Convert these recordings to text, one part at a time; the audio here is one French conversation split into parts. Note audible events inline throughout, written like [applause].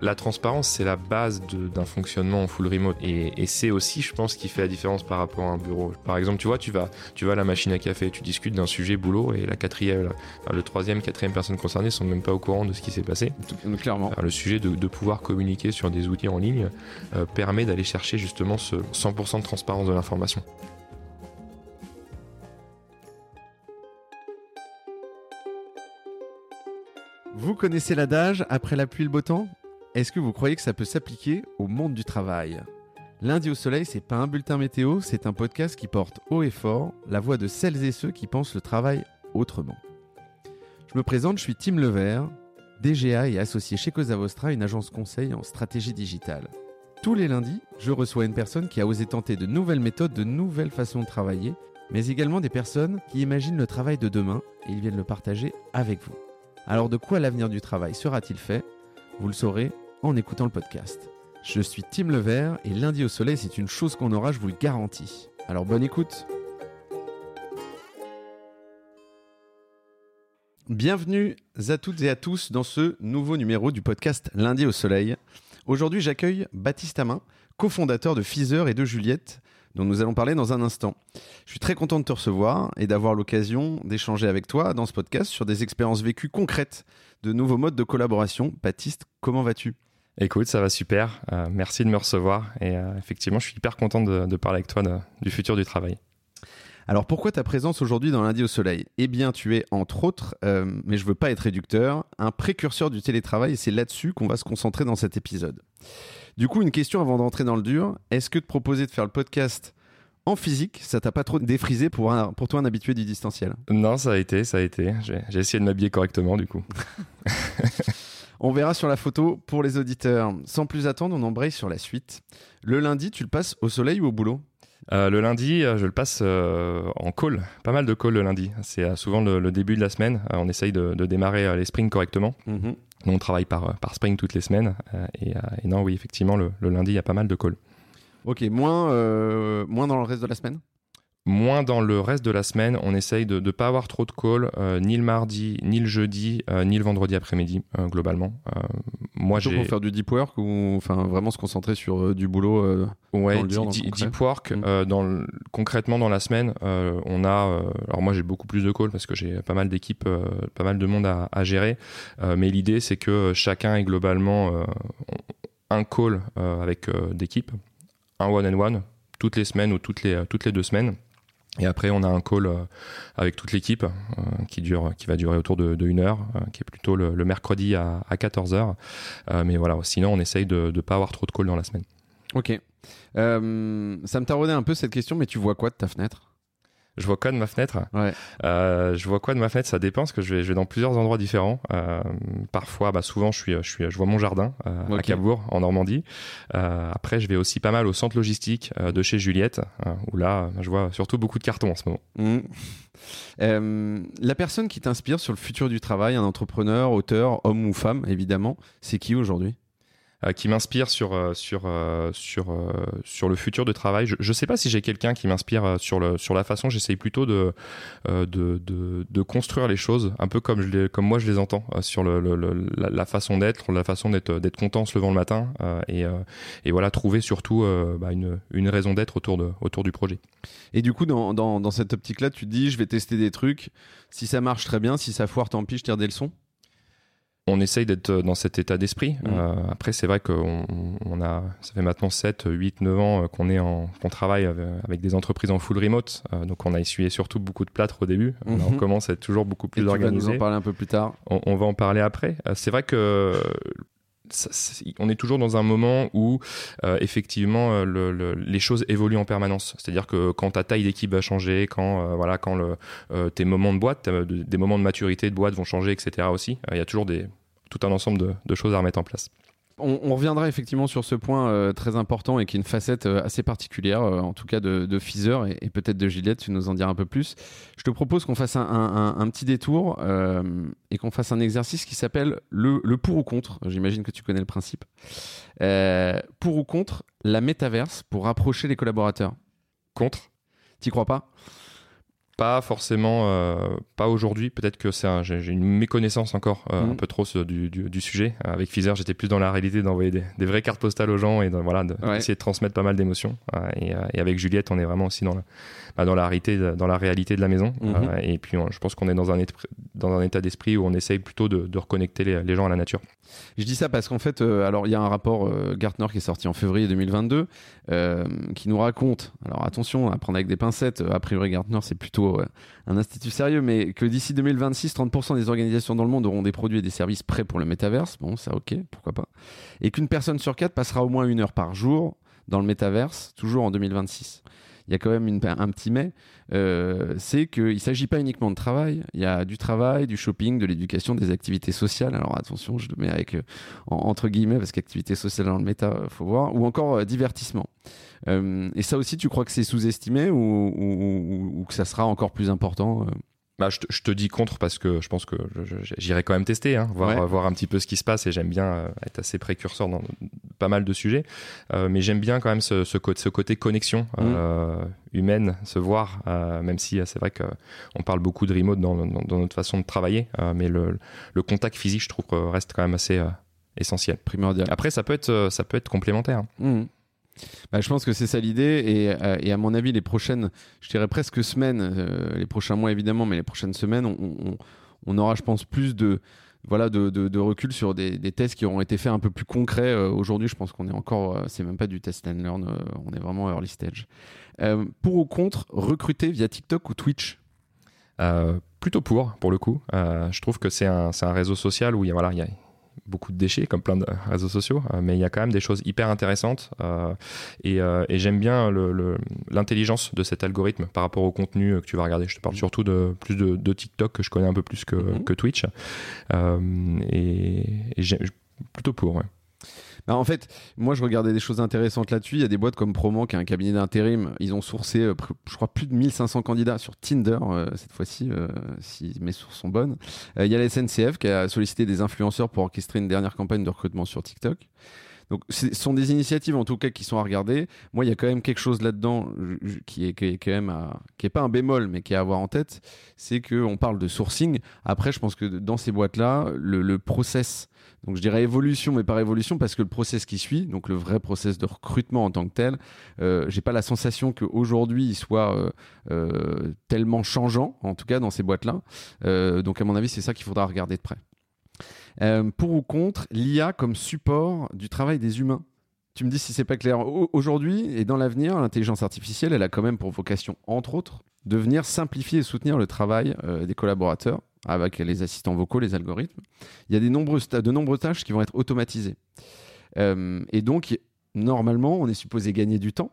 La transparence, c'est la base d'un fonctionnement en full remote. Et, et c'est aussi, je pense, ce qui fait la différence par rapport à un bureau. Par exemple, tu vois, tu vas, tu vas à la machine à café, tu discutes d'un sujet boulot et la quatrième, la- enfin, le troisième, quatrième personne concernée sont même pas au courant de ce qui s'est passé. Tout- Clairement. Le sujet de, de pouvoir communiquer sur des outils en ligne euh, permet d'aller chercher justement ce 100% de transparence de l'information. Vous connaissez l'adage après la pluie le beau temps? Est-ce que vous croyez que ça peut s'appliquer au monde du travail? Lundi au soleil, c'est pas un bulletin météo, c'est un podcast qui porte haut et fort la voix de celles et ceux qui pensent le travail autrement. Je me présente, je suis Tim Levert, DGA et associé chez Cosa Vostra, une agence conseil en stratégie digitale. Tous les lundis, je reçois une personne qui a osé tenter de nouvelles méthodes, de nouvelles façons de travailler, mais également des personnes qui imaginent le travail de demain et ils viennent le partager avec vous. Alors de quoi l'avenir du travail sera-t-il fait? Vous le saurez en écoutant le podcast. Je suis Tim Levert et lundi au soleil c'est une chose qu'on aura, je vous le garantis. Alors bonne écoute Bienvenue à toutes et à tous dans ce nouveau numéro du podcast Lundi au soleil. Aujourd'hui j'accueille Baptiste Amin, cofondateur de Feezer et de Juliette, dont nous allons parler dans un instant. Je suis très content de te recevoir et d'avoir l'occasion d'échanger avec toi dans ce podcast sur des expériences vécues concrètes de nouveaux modes de collaboration. Baptiste, comment vas-tu? Écoute, ça va super. Euh, merci de me recevoir. Et euh, effectivement, je suis hyper content de, de parler avec toi de- du futur du travail. Alors pourquoi ta présence aujourd'hui dans Lundi au Soleil? Eh bien tu es entre autres, euh, mais je veux pas être réducteur, un précurseur du télétravail et c'est là-dessus qu'on va se concentrer dans cet épisode. Du coup une question avant d'entrer dans le dur, est-ce que de proposer de faire le podcast en physique, ça t'a pas trop défrisé pour, un- pour toi un habitué du distanciel? Non, ça a été, ça a été. J'ai essayé de m'habiller correctement, du coup. [laughs] [laughs] On verra sur la photo pour les auditeurs. Sans plus attendre, on embraye sur la suite. Le lundi, tu le passes au soleil ou au boulot? Euh, le lundi, euh, je le passe euh, en call. Pas mal de calls le lundi. C'est euh, souvent le, le début de la semaine. On essaye de, de démarrer les sprints correctement. Nous, on travaille par, euh, par sprint toutes les semaines. Euh, et, euh, et non, oui, effectivement, le, lundi, il y a pas mal de calls. Ok, moins, moins dans le reste de la semaine? Moins dans le reste de la semaine, on essaye de ne pas avoir trop de calls, euh, ni le mardi, ni le jeudi, euh, ni le vendredi après-midi, euh, globalement. Moi, j'ai... pour faire du deep work ou enfin vraiment se concentrer sur du boulot Ouais, dans le dur, dans le di- concret. deep work. Mm. dans le- concrètement dans la semaine, on a. alors moi j'ai beaucoup plus de calls parce que j'ai pas mal d'équipes, pas mal de monde à, à gérer. Mais l'idée c'est que chacun ait globalement un call avec d'équipes, un one and one toutes les semaines ou toutes les toutes les deux semaines. Et après, on a un call euh, avec toute l'équipe euh, qui dure, qui va durer autour de, une heure, euh, qui est plutôt le, mercredi à, à 14 heures. Euh, mais voilà, sinon, on essaye de ne pas avoir trop de calls dans la semaine. Ok. Ça me taraudait un peu cette question, mais tu vois quoi de ta fenêtre? Je vois quoi de ma fenêtre? Ouais. Euh, Je vois quoi de ma fenêtre? Ça dépend parce que je vais, je vais dans plusieurs endroits différents. Euh, parfois, bah, souvent, je suis, je suis, je vois mon jardin euh, à. Cabourg, en Normandie. Euh, après, je vais aussi pas mal au centre logistique euh, de chez Juliette, euh, où là, je vois surtout beaucoup de cartons en ce moment. Euh, la personne qui t'inspire sur le futur du travail, un entrepreneur, auteur, homme ou femme, évidemment, c'est qui aujourd'hui? euh, qui m'inspire sur euh, sur euh, sur euh, sur le futur de travail. Je, je sais pas si j'ai quelqu'un qui m'inspire euh, sur sur la façon. J'essaye plutôt de, euh, de de construire les choses un peu comme je les, comme moi je les entends euh, sur le, la, façon d'être, la façon d'être content en se levant le matin euh, et euh, et voilà trouver surtout euh, bah, une une raison d'être autour autour du projet. Et du coup, dans, dans, dans cette optique-là, tu te dis, je vais tester des trucs. Si ça marche très bien, si ça foire, tant pis, je tire des leçons. On essaye d'être dans cet état d'esprit. Mm. Euh, après, c'est vrai qu'on on a, ça fait maintenant 7, 8, 9 ans euh, qu'on est en, qu'on travaille avec, des entreprises en full remote. Euh, donc, on a essuyé surtout beaucoup de plâtre au début. Là, on commence à être toujours beaucoup Et plus tu vas nous organisé. en parler un peu plus tard. On, on va en parler après. Euh, c'est vrai que on est toujours dans un moment où euh, effectivement euh, le- le- les choses évoluent en permanence. C'est-à-dire que quand ta taille d'équipe va changer, quand euh, voilà, quand tes moments de boîte, de- des moments de maturité de boîte vont changer, etc. Aussi, il y a toujours tout un ensemble de choses à remettre en place. On, on reviendra effectivement sur ce point euh, très important et qui est une facette euh, assez particulière, euh, en tout cas de, de Feezer et, et peut-être de Gillette, tu nous en diras un peu plus. Je te propose qu'on fasse un, un- un- un petit détour et qu'on fasse un exercice qui s'appelle le, le pour ou contre. J'imagine que tu connais le principe. Pour ou contre la métaverse pour rapprocher les collaborateurs? Contre T'y crois pas? Pas forcément, euh, pas aujourd'hui. Peut-être que c'est j'ai une méconnaissance encore euh, un Mhm. peu trop ce- du, du, du sujet. Avec Fizer, j'étais plus dans la réalité d'envoyer des, des vraies cartes postales aux gens et de, voilà, de- Ouais. d'essayer de transmettre pas mal d'émotions. Euh, et, euh, et avec Juliette, on est vraiment aussi dans la, bah, dans la réalité, de- dans la réalité de la maison. Mhm. Euh, et puis, je pense qu'on est dans un, état- dans un état d'esprit où on essaye plutôt de, de reconnecter les, les gens à la nature. Je dis ça parce qu'en fait, euh, alors il y a un rapport euh, Gartner qui est sorti en février 2022 euh, qui nous raconte, alors attention à prendre avec des pincettes, a priori Gartner c'est plutôt un institut sérieux, mais que d'ici 2026, 30% des organisations dans le monde auront des produits et des services prêts pour le métaverse. Bon, ça ok, pourquoi pas. Et qu'une personne sur quatre passera au moins une heure par jour dans le métaverse, toujours en 2026. Il y a quand même une- un petit mais, euh, c'est qu'il ne s'agit pas uniquement de travail, il y a du travail, du shopping, de l'éducation, des activités sociales. Alors attention, je le mets avec euh, en- entre guillemets, parce qu'activité sociale dans le méta, euh, faut voir, ou encore euh, divertissement. Et ça aussi, tu crois que c'est sous-estimé ou, ou- ou- que ça sera encore plus important Bah, je, te, je te dis contre parce que je pense que j'irai quand même tester, hein, voir, Ouais. euh, voir un petit peu ce qui se passe et j'aime bien euh, être assez précurseur dans pas mal de sujets. Euh, mais j'aime bien quand même ce, ce, côté, ce côté connexion euh, humaine, se voir, euh, même si c'est vrai qu'on parle beaucoup de remote dans, dans- dans notre façon de travailler, mais le, le contact physique, je trouve, reste quand même assez essentiel. primordial Après, ça peut être, ça peut être complémentaire. hein. Bah, je pense que c'est ça l'idée et, euh, et à mon avis les prochaines, je dirais presque semaines, euh, les prochains mois évidemment, mais les prochaines semaines, on, aura je pense plus de voilà de, recul sur des, tests qui auront été faits un peu plus concrets. Euh, Aujourd'hui, je pense qu'on est encore, c'est même pas du test and learn, on est vraiment early stage. Pour ou contre recruter via TikTok ou Twitch? Plutôt pour, pour le coup. Je trouve que c'est un, réseau social où il y a beaucoup de déchets, comme plein de réseaux sociaux, euh, mais il y a quand même des choses hyper intéressantes. euh, et euh, et j'aime bien le- le- l'intelligence de cet algorithme par rapport au contenu que tu vas regarder. Je te parle surtout de plus de, de TikTok que je connais un peu plus que, que Twitch. Et et j'ai- plutôt pour, ouais. En fait, moi je regardais des choses intéressantes là-dessus. Il y a des boîtes comme Proman, qui est un cabinet d'intérim. Ils ont sourcé, euh, je crois, plus de 1500 candidats sur Tinder euh, cette fois-ci, euh, si mes sources sont bonnes. Il y a la SNCF qui a sollicité des influenceurs pour orchestrer une dernière campagne de recrutement sur TikTok. Donc, ce sont des initiatives en tout cas qui sont à regarder. Moi, il y a quand même quelque chose là-dedans qui est, quand même à- qui est pas un bémol, mais qui est à avoir en tête, c'est qu'on parle de sourcing. Après, je pense que dans ces boîtes-là, le, le process donc je dirais évolution, mais par évolution, parce que le process qui suit, donc le vrai process de recrutement en tant que tel, euh, j'ai pas la sensation qu'aujourd'hui il soit euh, euh, tellement changeant, en tout cas dans ces boîtes-là. Euh, donc à mon avis, c'est ça qu'il faudra regarder de près. Pour ou contre l'IA comme support du travail des humains tu me dis si c'est pas clair. Au- Aujourd'hui et dans l'avenir, l'intelligence artificielle, elle a quand même pour vocation, entre autres, de venir simplifier et soutenir le travail des collaborateurs avec les assistants vocaux, les algorithmes. Il y a des nombreuses ta- de nombreuses tâches qui vont être automatisées. Euh, et donc, normalement, on est supposé gagner du temps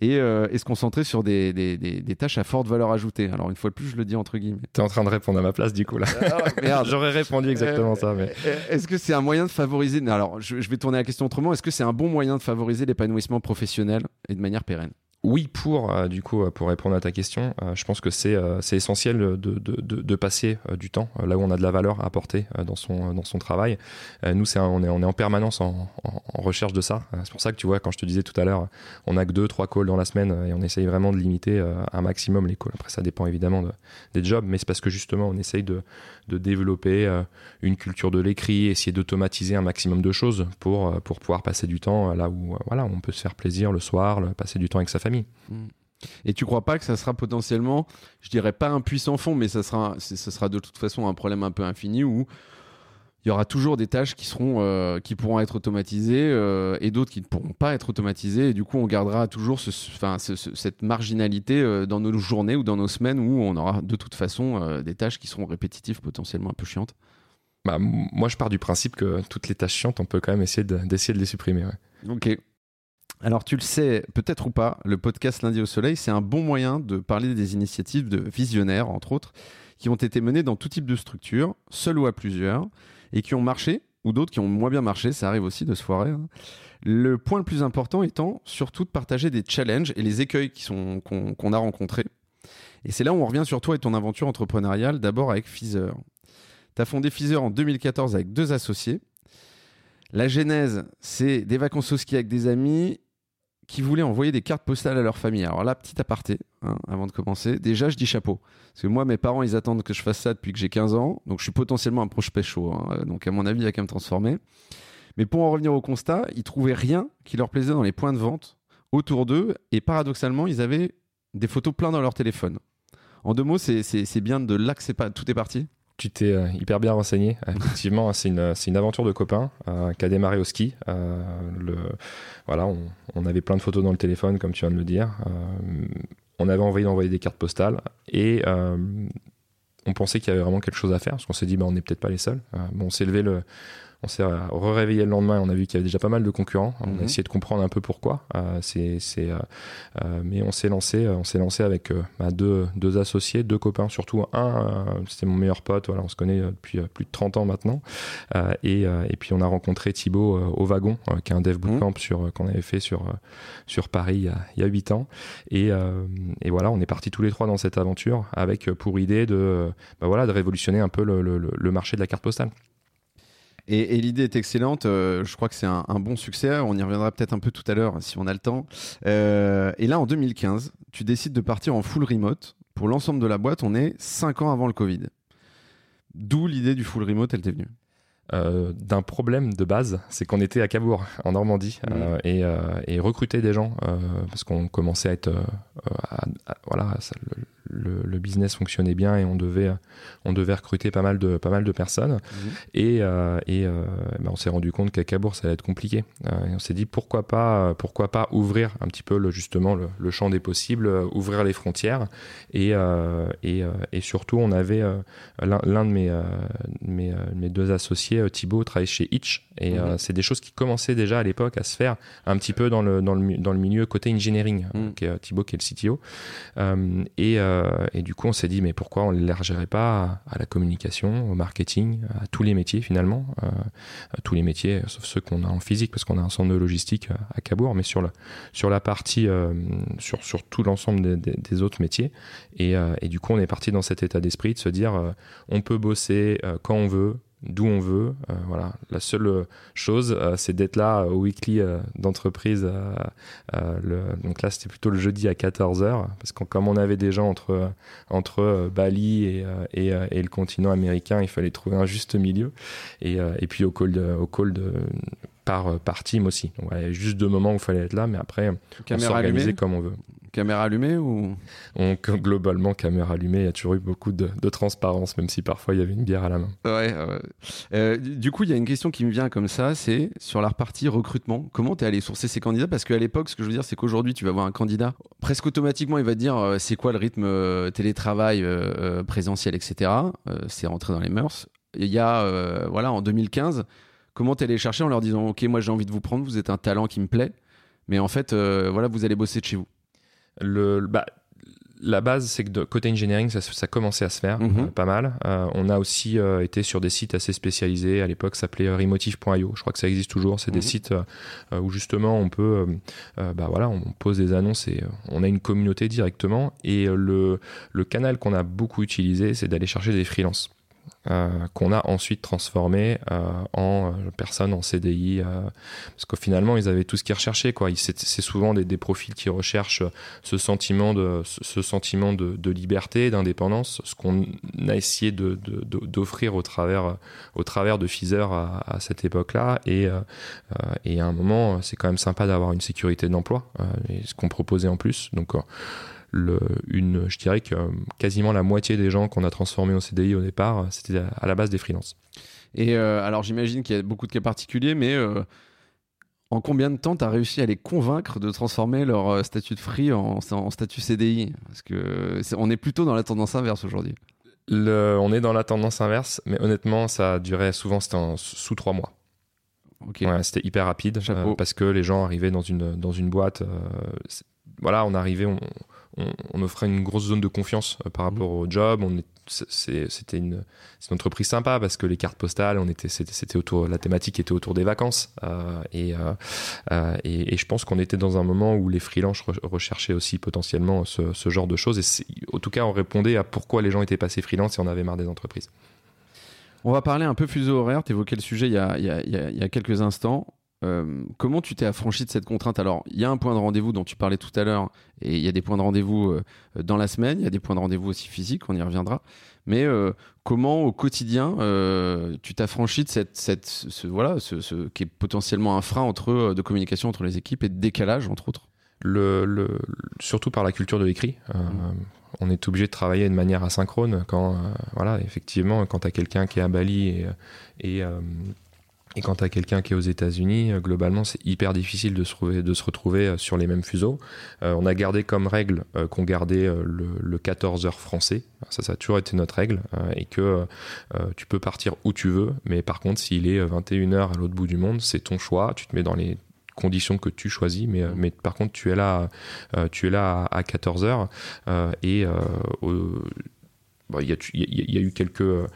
et, euh, et se concentrer sur des, des- des- des tâches à forte valeur ajoutée. Alors, une fois de plus, je le dis entre guillemets. T'es en train de répondre à ma place, du coup, là. [laughs] merde. J'aurais répondu exactement ça, mais. Euh, Est-ce que c'est un moyen de favoriser? Non, Alors, je, je vais tourner la question autrement. Est-ce que c'est un bon moyen de favoriser l'épanouissement professionnel et de manière pérenne? Oui, pour euh, du coup euh, pour répondre à ta question, euh, je pense que c'est euh, essentiel de, de, de, de passer du temps là où on a de la valeur à apporter dans son dans son travail. Nous, c'est on est on est en permanence en, en, recherche de ça. C'est pour ça que tu vois quand je te disais tout à l'heure, on a que deux trois calls dans la semaine et on essaye vraiment de limiter un maximum les calls. Après, ça dépend évidemment de, des jobs, mais c'est parce que justement on essaye de de développer une culture de l'écrit, essayer d'automatiser un maximum de choses pour pour pouvoir passer du temps là où voilà on peut se faire plaisir le soir, passer du temps avec sa famille. Et tu crois pas que ça sera potentiellement, je dirais pas un puissant fond, mais ça sera, ce sera de toute façon un problème un peu infini où il y aura toujours des tâches qui seront, euh, qui pourront être automatisées euh, et d'autres qui ne pourront pas être automatisées. Et du coup, on gardera toujours ce, enfin, ce- ce- cette marginalité euh, dans nos journées ou dans nos semaines où on aura de toute façon euh, des tâches qui seront répétitives, potentiellement un peu chiantes. Bah, moi, je pars du principe que toutes les tâches chiantes, on peut quand même essayer de- d'essayer de, les supprimer. ouais. Ok. Alors tu le sais, peut-être ou pas, le podcast Lundi au Soleil, c'est un bon moyen de parler des initiatives de visionnaires, entre autres, qui ont été menées dans tout type de structure, seuls ou à plusieurs, et qui ont marché, ou d'autres qui ont moins bien marché, ça arrive aussi de se foirer. hein. Le point le plus important étant surtout de partager des challenges et les écueils qu'on a rencontrés. Et c'est là où on revient sur toi et ton aventure entrepreneuriale, d'abord avec Feezer. Tu as fondé Feezer en 2014 avec deux associés. La genèse, c'est des vacances au ski avec des amis qui voulaient envoyer des cartes postales à leur famille. Alors là, petit aparté, hein, avant de commencer. Déjà, je dis chapeau. Parce que moi, mes parents, ils attendent que je fasse ça depuis que j'ai 15 ans. Donc, je suis potentiellement un proche pécho. Hein. Donc, à mon avis, il y a qu'à me transformer. Mais pour en revenir au constat, ils trouvaient rien qui leur plaisait dans les points de vente autour d'eux. Et paradoxalement, ils avaient des photos plein dans leur téléphone. En deux mots, c'est bien de là que tout est parti tu t'es euh, hyper bien renseigné. [laughs] Effectivement, c'est une, une, aventure de copains euh, qui a démarré au ski. Euh, voilà, on, on, avait plein de photos dans le téléphone, comme tu viens de le dire. on avait envie d'envoyer des cartes postales et on pensait qu'il y avait vraiment quelque chose à faire parce qu'on s'est dit, bah, on n'est peut-être pas les seuls. bon, on s'est levé le on s'est réveillé le lendemain et on a vu qu'il y avait déjà pas mal de concurrents. On a mhm. essayé de comprendre un peu pourquoi. Euh, c'est, c'est, euh, euh, mais on s'est lancé, on s'est lancé avec bah, deux, deux associés, deux copains, surtout un, c'était mon meilleur pote. Voilà, on se connaît depuis plus de 30 ans maintenant. Et, et, puis on a rencontré Thibaut au wagon, qui est un dev bootcamp mhm. sur qu'on avait fait sur sur Paris il y a, 8 ans. Et, et, voilà, on est partis tous les trois dans cette aventure avec pour idée de bah, voilà de révolutionner un peu le, le, le marché de la carte postale. Et, l'idée est excellente. Euh, je crois que c'est un, bon succès. On y reviendra peut-être un peu tout à l'heure si on a le temps. Euh, et là, en 2015, tu décides de partir en full remote. Pour l'ensemble de la boîte, on est 5 ans avant le Covid. D'où l'idée du full remote, elle t'est venue? Euh, d'un problème de base, c'est qu'on était à Cabourg, en Normandie, mmh. et, et, recruter des gens, parce qu'on commençait à être, voilà, le, business fonctionnait bien et on devait, on devait recruter pas mal de, pas mal de personnes. Mhm. Et, euh, et euh, bah, on s'est rendu compte qu'à Cabourg, ça allait être compliqué. Euh, et on s'est dit pourquoi pas, pourquoi pas ouvrir un petit peu le, justement le, champ des possibles, ouvrir les frontières. Et, et, et surtout, on avait l'un de mes, mes, mes, deux associés, Thibaut, travaille chez Itch. Et mhm. c'est des choses qui commençaient déjà à l'époque à se faire un petit peu dans le, dans le, dans le milieu côté engineering, mhm. qui est, Thibaut qui est le CTO. et euh, et du coup, on s'est dit, mais pourquoi on ne l'élargirait pas à, la communication, au marketing, à tous les métiers finalement, euh, à tous les métiers, sauf ceux qu'on a en physique, parce qu'on a un centre de logistique à Cabourg, mais sur la, sur la partie, euh, sur, sur tout l'ensemble des, autres métiers. Et, et, du coup, on est parti dans cet état d'esprit de se dire, on peut bosser quand on veut, d'où on veut. Euh, voilà, la seule chose, euh, c'est d'être là au weekly euh, d'entreprise. donc là, c'était plutôt le jeudi à 14h, parce que comme on avait des gens entre, entre Bali et, et, le continent américain, il fallait trouver un juste milieu. Et, et puis au call, au call de, par, par team aussi. Donc, il y a juste deux moments où il fallait être là, mais après, on s'organisait comme on veut. Caméra allumée ou? On, Globalement, caméra allumée, il y a toujours eu beaucoup de, transparence, même si parfois il y avait une bière à la main. Ouais, euh, du coup, il y a une question qui me vient comme ça, c'est sur la partie recrutement. Comment tu es allé sourcer ces candidats? Parce qu'à l'époque, ce que je veux dire, c'est qu'aujourd'hui, tu vas voir un candidat, presque automatiquement, il va te dire euh, c'est quoi le rythme euh, télétravail, présentiel, etc. c'est rentré dans les mœurs. Il y a, voilà, en 2015, comment tu es allé chercher en leur disant ok, moi j'ai envie de vous prendre, vous êtes un talent qui me plaît, mais en fait, voilà, vous allez bosser de chez vous le, bah, la base, c'est que de côté engineering, ça, ça commençait à se faire mhm. euh, pas mal. Euh, on a aussi euh, été sur des sites assez spécialisés. À l'époque, ça s'appelait remotive.io. Je crois que ça existe toujours. C'est des mhm. sites où justement on peut, bah voilà, on pose des annonces et on a une communauté directement. Et le, le canal qu'on a beaucoup utilisé, c'est d'aller chercher des freelances. Euh, qu'on a ensuite transformé euh, en euh, personnes en CDI parce que finalement ils avaient tout ce qu'ils recherchaient quoi. C'est souvent des, des, profils qui recherchent ce sentiment de ce sentiment de, de liberté d'indépendance ce qu'on a essayé d'offrir de, au travers au travers de Fizer à, à cette époque là et et à un moment c'est quand même sympa d'avoir une sécurité d'emploi et ce qu'on proposait en plus. Donc le, une, je dirais que euh, quasiment la moitié des gens qu'on a transformés en CDI au départ, c'était à la base des freelances. Et euh, alors j'imagine qu'il y a beaucoup de cas particuliers, mais euh, en combien de temps tu as réussi à les convaincre de transformer leur statut de free en, statut CDI Parce que on est plutôt dans la tendance inverse aujourd'hui. on est dans la tendance inverse, mais honnêtement, ça durait souvent sous trois mois. c'était hyper rapide parce que les gens arrivaient dans une, dans une boîte. voilà, on arrivait, on, on, offrait une grosse zone de confiance euh, par rapport au job. On c'était une, une, entreprise sympa parce que les cartes postales, on était, c'était autour, la thématique était autour des vacances euh, euh, et, et, je pense qu'on était dans un moment où les freelances recherchaient aussi potentiellement ce, genre de choses et en tout cas on répondait à pourquoi les gens étaient passés freelance et on avait marre des entreprises. On va parler un peu fuseau horaire. Tu évoquais le sujet il y, a, il, y a, il y a quelques instants. Euh, comment tu t'es affranchi de cette contrainte? Alors, il y a un point de rendez-vous dont tu parlais tout à l'heure, et il y a des points de rendez-vous euh, dans la semaine, il y a des points de rendez-vous aussi physiques, on y reviendra. Mais euh, comment au quotidien tu t'affranchis de cette, cette ce, voilà, ce, qui est potentiellement un frein entre, de communication entre les équipes et de décalage, entre autres? Le, le, surtout par la culture de l'écrit. Mmh. On est obligé de travailler de manière asynchrone quand, voilà, effectivement, quand tu as quelqu'un qui est à Bali et, et et quand tu as quelqu'un qui est aux États-Unis, euh, globalement, c'est hyper difficile de se, retrouver, de se retrouver euh, sur les mêmes fuseaux. Euh, on a gardé comme règle qu'on gardait le, le, 14 heures français. Ça, ça a toujours été notre règle. et que tu peux partir où tu veux. Mais par contre, s'il est 21 heures à l'autre bout du monde, c'est ton choix. Tu te mets dans les conditions que tu choisis. Mais, mais par contre, tu es là, tu es là à, 14 heures. et il y, a eu quelques,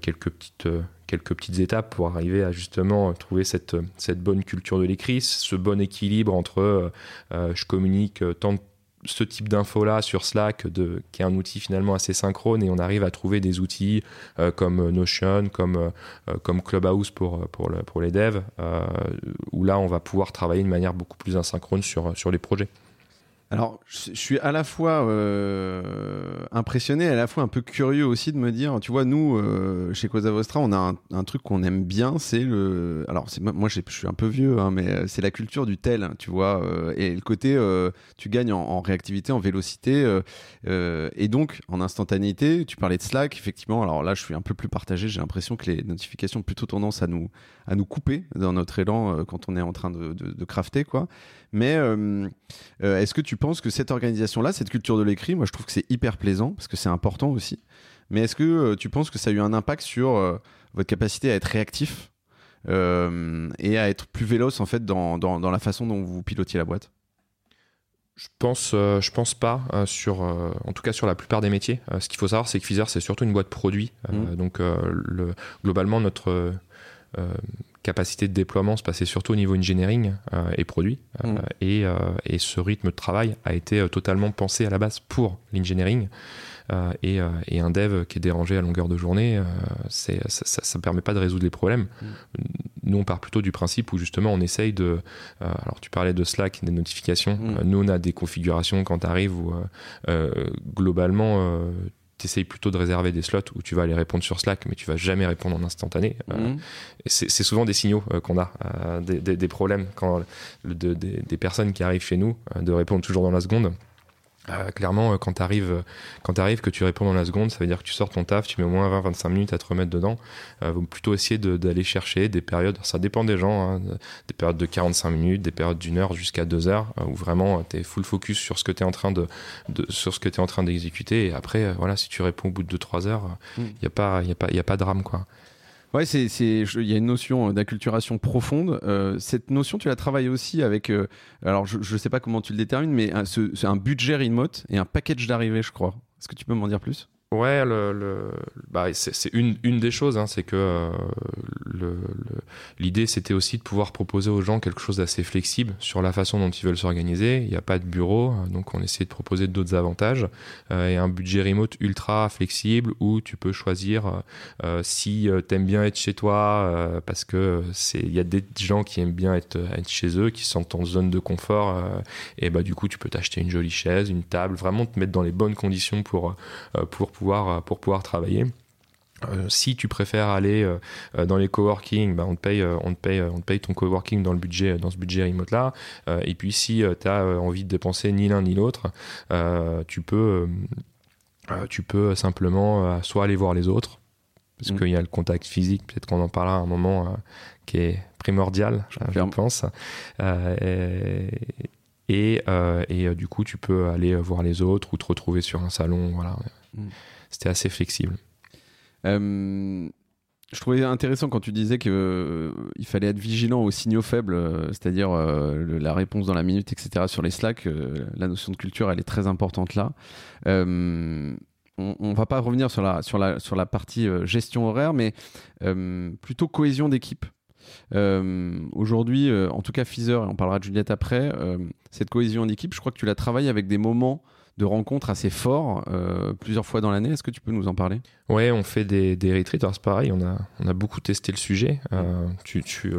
quelques petites quelques petites étapes pour arriver à justement trouver cette, bonne culture de l'écrit, ce bon équilibre entre euh, euh, je communique euh, tant ce type d'infos là sur Slack qui est un outil finalement assez synchrone et on arrive à trouver des outils comme Notion comme Clubhouse pour les devs où là on va pouvoir travailler de manière beaucoup plus asynchrone sur les projets. Alors, je suis à la fois euh, impressionné, à la fois un peu curieux aussi de me dire, tu vois, nous, euh, chez Cosa Vostra, on a un, truc qu'on aime bien, c'est le. Alors, moi, je suis un peu vieux, hein, mais euh, c'est la culture du tel, tu vois, et le côté, tu gagnes en, réactivité, en vélocité, et donc en instantanéité. Tu parlais de Slack, effectivement. Alors là, je suis un peu plus partagé. J'ai l'impression que les notifications ont plutôt tendance à nous, à nous couper dans notre élan quand on est en train de, de, de crafter, quoi. Mais est-ce que tu penses que cette organisation-là, cette culture de l'écrit, moi je trouve que c'est hyper plaisant parce que c'est important aussi. Mais est-ce que euh, tu penses que ça a eu un impact sur euh, votre capacité à être réactif euh, et à être plus véloce en fait dans, dans, la façon dont vous pilotiez la boîte? Je pense, je pense pas sur, en tout cas sur la plupart des métiers. ce qu'il faut savoir, c'est que Fizer c'est surtout une boîte produit. Mmh. Donc, le, globalement, notre capacité de déploiement se passait surtout au niveau engineering euh, et produit. Euh, mm. et, euh, et, ce rythme de travail a été totalement pensé à la base pour l'engineering. Et, et, un dev qui est dérangé à longueur de journée, ça ne permet pas de résoudre les problèmes. Mm. Nous, on part plutôt du principe où justement on essaye de... alors tu parlais de Slack, des notifications. Mm. nous, on a des configurations quand tu arrives où globalement tu plutôt de réserver des slots où tu vas aller répondre sur Slack, mais tu vas jamais répondre en instantané. Euh, mhm. c'est souvent des signaux euh, qu'on a, euh, des, des, problèmes quand des personnes qui arrivent chez nous de répondre toujours dans la seconde. Euh, clairement, euh, quand tu arrives, quand arrives, que tu réponds dans la seconde, ça veut dire que tu sors ton taf, tu mets au moins 20-25 minutes à te remettre dedans. Euh, vaut plutôt essayer d'aller chercher des périodes, ça dépend des gens, hein, des périodes de 45 minutes, des périodes d'une heure jusqu'à deux heures, où vraiment tu es full focus sur ce que tu es en train de, sur ce que tu es en train d'exécuter. Et après, voilà, si tu réponds au bout de 2-3 heures, il n'y mm. a pas, il y a pas, il y a pas de drame quoi. Ouais, c'est, il y a une notion d'acculturation profonde. Euh, cette notion, tu la travailles aussi avec, euh, alors je ne sais pas comment tu le détermines, mais c'est un budget remote et un package d'arrivée, je crois. Est-ce que tu peux m'en dire plus? Ouais, le, bah, c'est une, une, des choses, hein, c'est que euh, l'idée c'était aussi de pouvoir proposer aux gens quelque chose d'assez flexible sur la façon dont ils veulent s'organiser. Il n'y a pas de bureau, donc on essaie de proposer d'autres avantages euh, et un budget remote ultra flexible où tu peux choisir euh, si tu aimes bien être chez toi parce que c'est il y a des gens qui aiment bien être, être chez eux, qui sont en zone de confort et bah du coup tu peux t'acheter une jolie chaise, une table, vraiment te mettre dans les bonnes conditions pour pour pouvoir, euh, pour pouvoir travailler. Euh, si tu préfères aller euh, dans les coworking, bah on te paye, on te paye, on te paye ton coworking dans le budget, dans ce budget remote là. et puis si tu as envie de dépenser ni l'un ni l'autre, tu peux, tu peux simplement soit aller voir les autres, parce mm. qu'il y a le contact physique, peut-être qu'on en parlera à un moment qui est primordial, je, pense. et, et, et du coup, tu peux aller voir les autres ou te retrouver sur un salon, voilà. Mm. C'était assez flexible. Euh, je trouvais intéressant quand tu disais qu'il euh, fallait être vigilant aux signaux faibles, euh, c'est-à-dire la réponse dans la minute, etc. sur les Slack. la notion de culture, elle est très importante là. on, ne va pas revenir sur la, sur la, sur la partie gestion horaire, mais plutôt cohésion d'équipe. Aujourd'hui, en tout cas, Feezer, et on parlera de Juliette après, cette cohésion d'équipe, je crois que tu la travailles avec des moments de rencontres assez forts euh, plusieurs fois dans l'année. Est-ce que tu peux nous en parler? Ouais, on fait des, des retreats. c'est pareil, on a, on a beaucoup testé le sujet. Euh, tu, tu,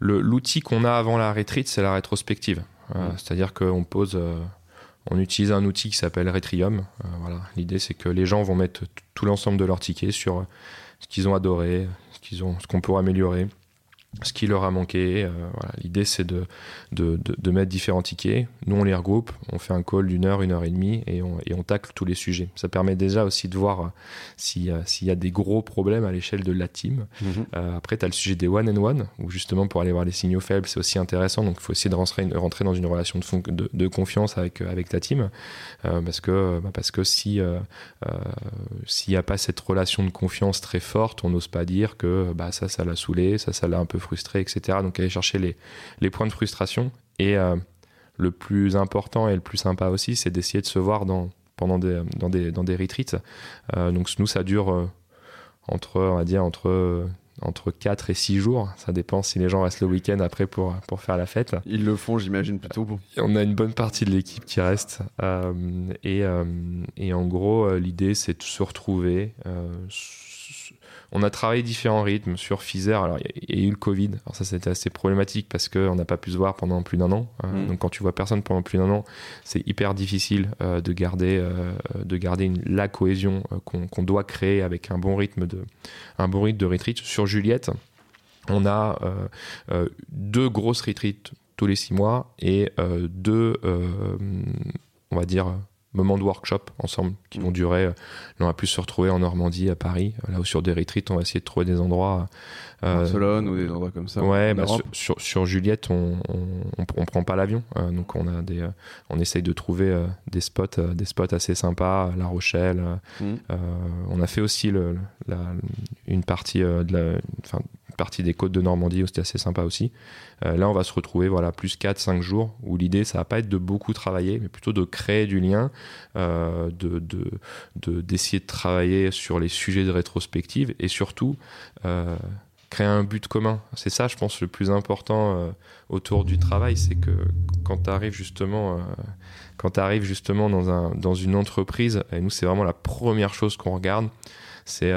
le, l'outil qu'on a avant la retreat, c'est la rétrospective. Euh. C'est-à-dire qu'on pose, on utilise un outil qui s'appelle Retrium. Voilà. L'idée, c'est que les gens vont mettre tout l'ensemble de leurs tickets sur ce qu'ils ont adoré, ce qu'ils ont, ce qu'on peut améliorer, ce qui leur a manqué. euh, voilà. L'idée, c'est de, de, de- de mettre différents tickets. Nous, on les regroupe, on fait un call d'une heure, une heure et demie, et on, et on tacle tous les sujets. Ça permet déjà aussi de voir euh, s'il y a- s'il y a des gros problèmes à l'échelle de la team. Euh, après, tu as le sujet des one and one, où justement pour aller voir les signaux faibles, c'est aussi intéressant. Donc, il faut essayer de rentrer, rentrer dans une relation de, de, confiance avec, avec ta team. Euh, parce que, bah, parce que si s'il n'y a pas cette relation de confiance très forte, on n'ose pas dire que bah, ça, ça l'a saoulé, ça, ça l'a un peu frustré, etc. Donc, aller chercher les, les points de frustration. Et euh, le plus important et le plus sympa aussi, c'est d'essayer de se voir dans, pendant des, dans, des, dans des retreats. Euh, donc, nous, ça dure euh, entre, on va dire, entre, entre 4 et 6 jours. Ça dépend si les gens restent le week-end après pour, pour faire la fête. Ils le font, j'imagine, plutôt bon. On a une bonne partie de l'équipe qui reste. euh, et, euh, et en gros, l'idée, c'est de se retrouver. euh, on a travaillé différents rythmes sur Fizer. Alors, il y a- il y, a eu le Covid. Alors, ça, c'était assez problématique parce qu'on n'a pas pu se voir pendant plus d'un an. Euh, Mm. Donc, quand tu vois personne pendant plus d'un an, c'est hyper difficile euh, de garder, euh, de garder une- la cohésion euh, qu'on doit créer avec un bon rythme de, un bon rythme de retreat. Sur Juliette, on a deux grosses retreats tous les six mois et deux, on va dire, moments de workshop ensemble qui vont durer. euh, Là, on va plus se retrouver en Normandie, à Paris. Là où sur des retreats, on va essayer de trouver des endroits. euh, Barcelone ou des endroits comme ça. Ouais, bah, sur, sur, sur Juliette, on, on, on, on prend pas l'avion, euh, donc on a des, euh, on essaye de trouver des spots, des spots assez sympas, La Rochelle. euh, on a fait aussi le, la, une partie de la, enfin, partie des côtes de Normandie où c'était assez sympa aussi. Euh, là, on va se retrouver voilà plus 4-5 jours où l'idée ça va pas être de beaucoup travailler, mais plutôt de créer du lien, euh, de de- de- d'essayer de, travailler sur les sujets de rétrospective et surtout euh, créer un but commun. C'est ça, je pense, le plus important euh, autour du travail, c'est que quand tu arrives justement, quand tu arrives justement dans, un, dans une entreprise, et nous, c'est vraiment la première chose qu'on regarde, c'est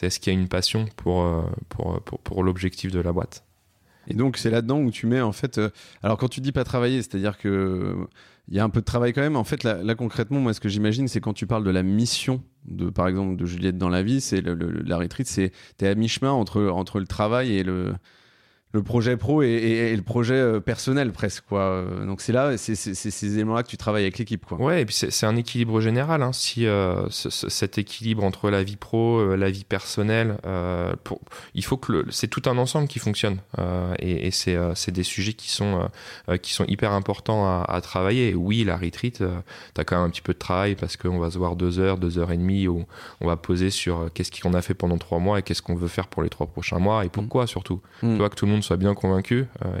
c'est est-ce qu'il y a une passion pour, euh, pour, pour, pour l'objectif de la boîte? Et donc c'est là-dedans où tu mets en fait. euh, alors quand tu dis pas travailler, c'est-à-dire que euh, il y a un peu de travail quand même. En fait, là, concrètement, moi ce que j'imagine, c'est quand tu parles de la mission de, par exemple, de Juliette dans la vie, c'est la retreat, c'est t'es à mi-chemin entre entre le travail et le le projet pro et, et- et le projet euh, personnel presque quoi. Euh, Donc c'est là, c'est ces éléments-là que tu travailles avec l'équipe quoi. Ouais, et puis c'est un équilibre général. hein. Si euh, ce- ce- cet équilibre entre la vie pro, la vie personnelle, euh, pour, il faut que c'est tout un ensemble qui fonctionne. Euh, et et c'est des sujets qui sont qui sont hyper importants à, à travailler. Oui, la retreat, euh, t'as quand même un petit peu de travail parce qu'on va se voir deux heures, deux heures et demie où on va poser sur qu'est-ce qu'on a fait pendant trois mois et qu'est-ce qu'on veut faire pour les trois prochains mois et pourquoi surtout. Mm. Tu vois que tout le monde soit bien convaincu euh,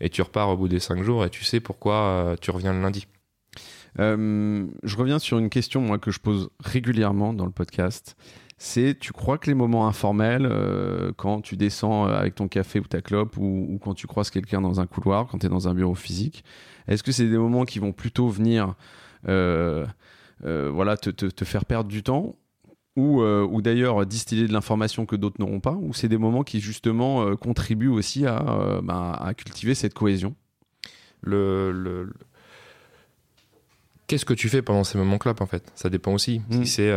et, tu- repars au bout des cinq jours et tu sais pourquoi euh, tu reviens le lundi. Euh, je reviens sur une question moi que je pose régulièrement dans le podcast. C'est, tu crois que les moments informels, quand tu descends avec ton café ou ta clope, ou, quand tu croises quelqu'un dans un couloir, quand tu es dans un bureau physique, est-ce que c'est des moments qui vont plutôt venir, voilà, te- te faire perdre du temps, ou, euh, ou d'ailleurs distiller de l'information que d'autres n'auront pas, ou c'est des moments qui justement euh, contribuent aussi à, euh, bah, à cultiver cette cohésion? Le, le- le- Qu'est-ce que tu fais pendant ces moments club en fait? Ça dépend aussi. Mm. Si c'est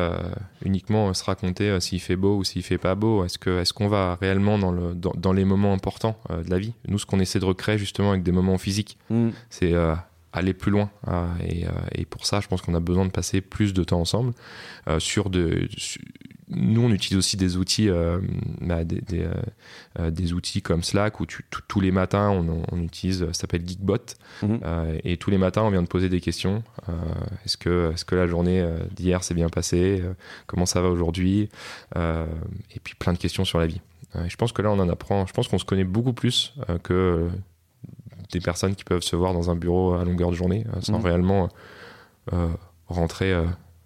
uniquement se raconter s'il fait beau ou s'il fait pas beau, est-ce qu'on va réellement dans le dans, dans les moments importants de la vie? Nous, ce qu'on essaie de recréer justement avec des moments physiques, c'est euh, aller plus loin. Euh, et, euh, et pour ça, je pense qu'on a besoin de passer plus de temps ensemble. Euh, sur de, nous, on utilise aussi des outils, euh, bah, des, des, euh, des outils comme Slack où tu, tous- les matins, on, on utilise, ça s'appelle Geekbot. Mhm. Et tous les matins, on vient de poser des questions. Est-ce que, est-ce que la journée d'hier s'est bien passée Comment ça va aujourd'hui Et puis plein de questions sur la vie. Je pense que là, on en apprend. Je pense qu'on se connaît beaucoup plus que des personnes qui peuvent se voir dans un bureau à longueur de journée euh, sans Mhm. réellement euh, rentrer euh,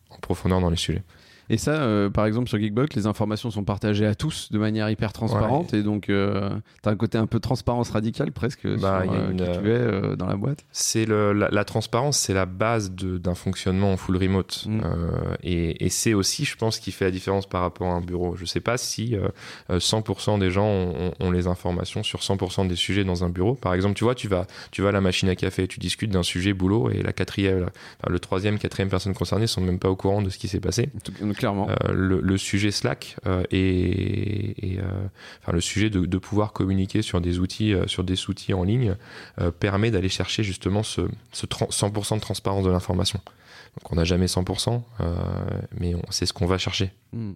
en profondeur dans les sujets. Et ça, euh, par exemple, sur Geekbox, les informations sont partagées à tous de manière hyper transparente. Et donc, euh, tu as un côté un peu transparence radicale presque bah, sur euh, qui tu es dans la boîte. C'est la, la, transparence, c'est la base d'un fonctionnement en full remote. Mm. et, et c'est aussi, je pense, qui fait la différence par rapport à un bureau. Je sais pas si 100% des gens ont, ont, les informations sur 100% des sujets dans un bureau. Par exemple, tu vois, tu vas, tu vas à la machine à café, tu discutes d'un sujet boulot et la quatrième, le troisième, quatrième personne concernée sont même pas au courant de ce qui s'est passé clairement. Euh, le, sujet Slack euh, et, euh, enfin, le sujet de, pouvoir communiquer sur des outils, sur des outils en ligne permet d'aller chercher justement ce, 100% de transparence de l'information. Donc on n'a jamais 100%, mais c'est ce qu'on va chercher. Hmm.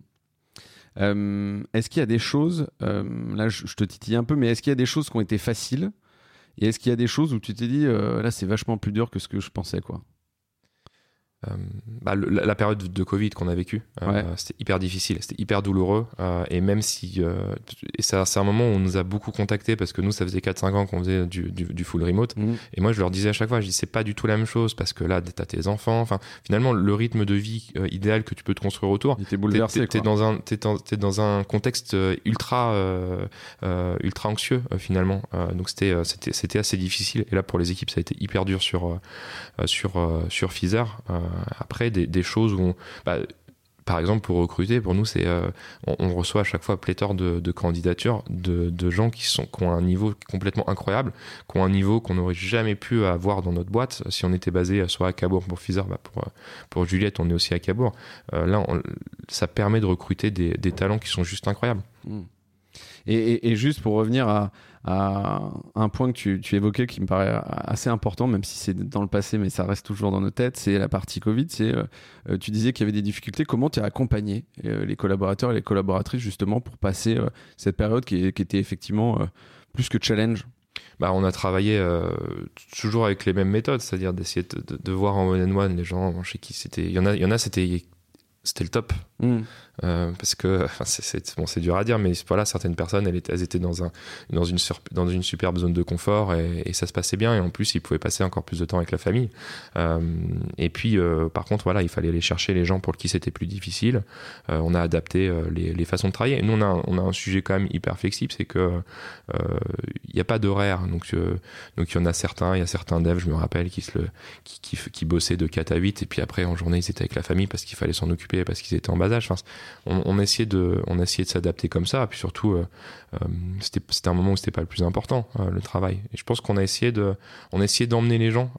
est-ce qu'il y a des choses, là je, te titille un peu, mais est-ce qu'il y a des choses qui ont été faciles? Et est-ce qu'il y a des choses où tu t'es dit, là c'est vachement plus dur que ce que je pensais quoi? Euh, bah, la, période de Covid qu'on a vécue, euh, c'était hyper difficile, c'était hyper douloureux. Euh, et même si. et c'est un moment où on nous a beaucoup contactés parce que nous, ça faisait 4-5 ans qu'on faisait du, du, full remote. Mmh. Et moi, je leur disais à chaque fois, je dis, c'est pas du tout la même chose parce que là, t'as tes enfants. Enfin, finalement, le rythme de vie idéal que tu peux te construire autour. T'es bouleversé. T'es dans, un, es dans, es dans un contexte ultra, ultra anxieux finalement. donc c'était assez difficile. Et là, pour les équipes, ça a été hyper dur sur, sur, sur Pfizer. Euh, après, des, choses où bah, par exemple, pour recruter, pour nous, c'est euh, on, reçoit à chaque fois pléthore de, candidatures de, gens qui, sont, qui ont un niveau complètement incroyable, qui ont un niveau qu'on n'aurait jamais pu avoir dans notre boîte si on était basé soit à Cabourg pour Pfizer, bah, pour, pour Juliette, on est aussi à Cabourg. Euh, là, ça permet de recruter des, talents qui sont juste incroyables. Et, et, juste pour revenir à, à un point que tu, tu, évoquais qui me paraît assez important, même si c'est dans le passé, mais ça reste toujours dans nos têtes, c'est la partie Covid. C'est, euh, euh, tu disais qu'il y avait des difficultés. Comment tu as accompagné euh, les collaborateurs et les collaboratrices justement pour passer cette période qui, qui, était effectivement plus que challenge? Bah, on a travaillé toujours avec les mêmes méthodes, c'est-à-dire d'essayer de, de, voir en one one les gens chez qui c'était. Il y en a, il y en a c'était c'était le top. Mm. Euh, parce que c'est bon, dur à dire, mais voilà, certaines personnes, elles, elles étaient dans, un, dans, une, dans une superbe zone de confort et, ça se passait bien. Et en plus, ils pouvaient passer encore plus de temps avec la famille. Euh, et puis, euh, par contre, voilà, il fallait aller chercher les gens pour qui c'était plus difficile. on a adapté les, les, façons de travailler. Nous, on a, on a un sujet quand même hyper flexible, c'est que il n'y a pas d'horaire. Donc, donc, il y en a certains, il y a certains devs, je me rappelle, qui, se le, qui, qui, qui, bossaient de 4 à 8 et puis après, en journée, ils étaient avec la famille parce qu'il fallait s'en occuper, parce qu'ils étaient en bas âge. Enfin, on, on essayait de, on essayait de s'adapter comme ça. Puis surtout, euh, euh, c'était, c'était un moment où c'était pas le plus important, euh, le travail. Et je pense qu'on a essayé de, on a essayé d'emmener les gens.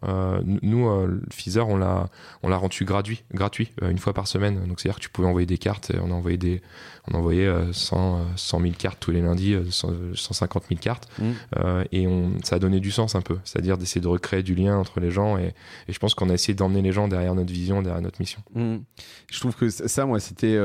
nous, le Pfizer, on l'a, on l'a rendu gratuit, gratuit, une fois par semaine. Donc c'est-à-dire que tu pouvais envoyer des cartes. On a envoyé des, on envoyait 100, 100 000 cartes tous les lundis, 150 000 cartes. Mmh. et on, ça a donné du sens un peu. C'est-à-dire d'essayer de recréer du lien entre les gens. Et, et je pense qu'on a essayé d'emmener les gens derrière notre vision, derrière notre mission. Mmh. Je trouve que ça, moi, c'était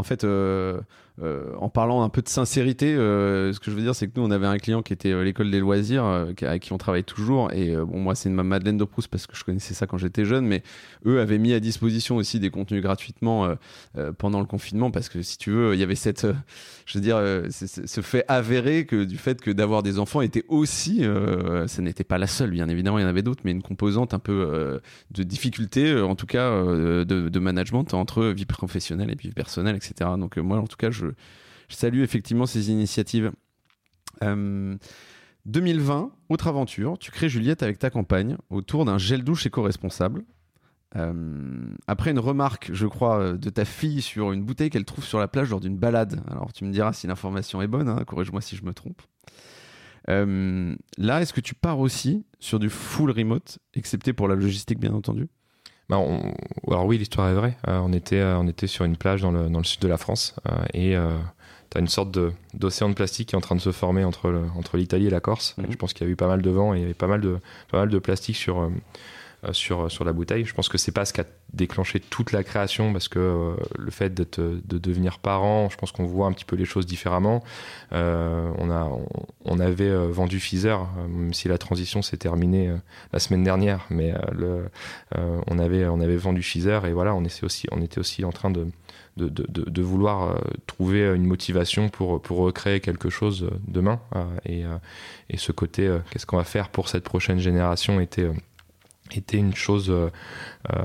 en fait, euh, euh, en parlant un peu de sincérité, euh, ce que je veux dire, c'est que nous, on avait un client qui était l'école des loisirs, avec qui on travaille toujours. Et bon, moi, c'est ma Madeleine de Proust parce que je connaissais ça quand j'étais jeune, mais eux avaient mis à disposition aussi des contenus gratuitement pendant le confinement parce que si tu veux, il y avait cette, je veux dire, ce fait avéré que du fait que d'avoir des enfants était aussi, ça n'était pas la seule, bien évidemment, il y en avait d'autres, mais une composante un peu de difficulté, en tout cas, de, management entre vie professionnelle et vie personnelle, etc. Donc euh, moi, en tout cas, je, salue effectivement ces initiatives. 2020, euh, autre aventure, tu crées Juliette avec ta compagne autour d'un gel douche éco-responsable. Euh, après une remarque, je crois, de ta fille sur une bouteille qu'elle trouve sur la plage lors d'une balade. Alors tu me diras si l'information est bonne, hein, corrige-moi si je me trompe. là, est-ce que tu pars aussi sur du full remote, excepté pour la logistique bien entendu? Bah, alors oui, l'histoire est vraie. Euh, on, était, euh, on était sur une plage dans le, dans le sud de la France euh, et tu as une sorte d'océan de, plastique qui est en train de se former entre, entre l'Italie et la Corse. Mhm. Je pense qu'il y a eu pas mal de vent et il y avait pas mal de, pas mal de plastique sur, euh, sur, sur la bouteille. Je pense que c'est pas ce qui a déclenché toute la création parce que euh, le fait de devenir parent, je pense qu'on voit un petit peu les choses différemment. Euh, on, a, on, avait vendu Pfizer, même si la transition s'est terminée la semaine dernière, mais on, avait, on avait vendu Pfizer et voilà, on, était aussi, on était aussi en train de, de, de, de, vouloir trouver une motivation pour, pour recréer quelque chose demain. et, et ce côté, qu'est-ce qu'on va faire pour cette prochaine génération était était une chose euh, euh,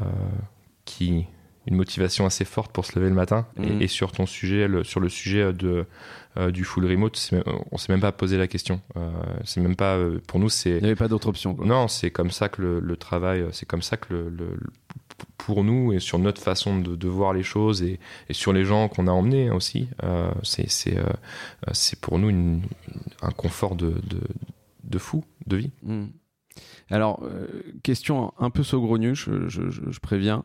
qui une motivation assez forte pour se lever le matin. Et, Mhm. sur ton sujet, le- sur le sujet de, euh, du full remote, on s'est même pas posé la question. Euh, c'est même pas, pour nous, c'est Il n'y avait pas d'autre option. Quoi. non, c'est comme ça que le, le travail, c'est comme ça que le, pour nous et sur notre façon de, de voir les choses et, et sur les gens qu'on a emmenés aussi, euh, c'est c'est, c'est pour nous une- un confort de, de, de fou de vie. Hmm. Alors, euh, question un peu saugrenue, je, je- je- je préviens.